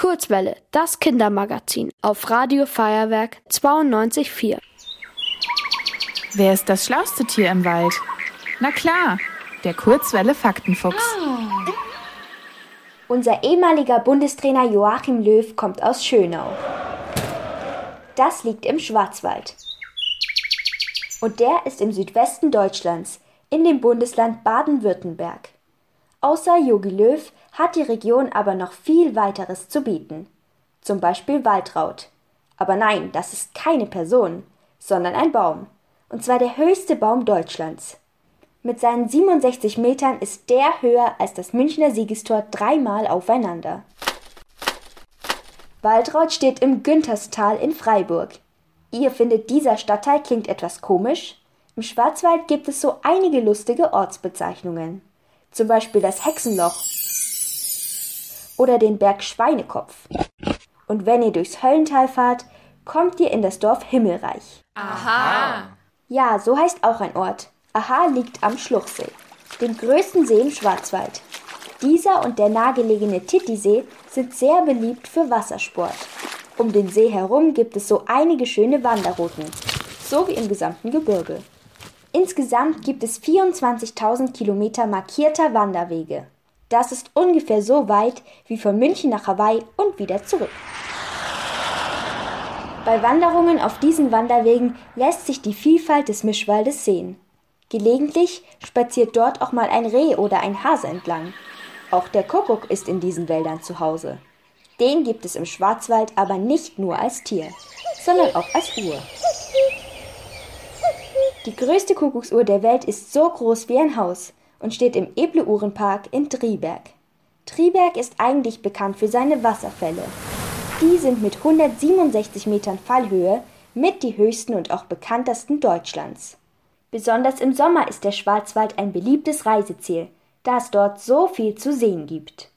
Kurzwelle, das Kindermagazin auf Radio Feuerwerk 92.4. Wer ist das schlauste Tier im Wald? Na klar, der Kurzwelle Faktenfuchs. Unser ehemaliger Bundestrainer Joachim Löw kommt aus Schönau. Das liegt im Schwarzwald. Und der ist im Südwesten Deutschlands, in dem Bundesland Baden-Württemberg. Außer Jogi Löw hat die Region aber noch viel weiteres zu bieten. Zum Beispiel Waldraut. Aber nein, das ist keine Person, sondern ein Baum. Und zwar der höchste Baum Deutschlands. Mit seinen 67 Metern ist der höher als das Münchner Siegestor dreimal aufeinander. Waldraut steht im Günterstal in Freiburg. Ihr findet, dieser Stadtteil klingt etwas komisch? Im Schwarzwald gibt es so einige lustige Ortsbezeichnungen. Zum Beispiel das Hexenloch oder den Berg Schweinekopf. Und wenn ihr durchs Höllental fahrt, kommt ihr in das Dorf Himmelreich. Aha! Ja, so heißt auch ein Ort. Aha liegt am Schluchsee, dem größten See im Schwarzwald. Dieser und der nahegelegene Titisee sind sehr beliebt für Wassersport. Um den See herum gibt es so einige schöne Wanderrouten, so wie im gesamten Gebirge. Insgesamt gibt es 24.000 Kilometer markierter Wanderwege. Das ist ungefähr so weit wie von München nach Hawaii und wieder zurück. Bei Wanderungen auf diesen Wanderwegen lässt sich die Vielfalt des Mischwaldes sehen. Gelegentlich spaziert dort auch mal ein Reh oder ein Hase entlang. Auch der Kuckuck ist in diesen Wäldern zu Hause. Den gibt es im Schwarzwald aber nicht nur als Tier, sondern auch als Uhr. Die größte Kuckucksuhr der Welt ist so groß wie ein Haus und steht im Eble-Uhrenpark in Triberg. Triberg ist eigentlich bekannt für seine Wasserfälle. Die sind mit 167 Metern Fallhöhe mit die höchsten und auch bekanntesten Deutschlands. Besonders im Sommer ist der Schwarzwald ein beliebtes Reiseziel, da es dort so viel zu sehen gibt.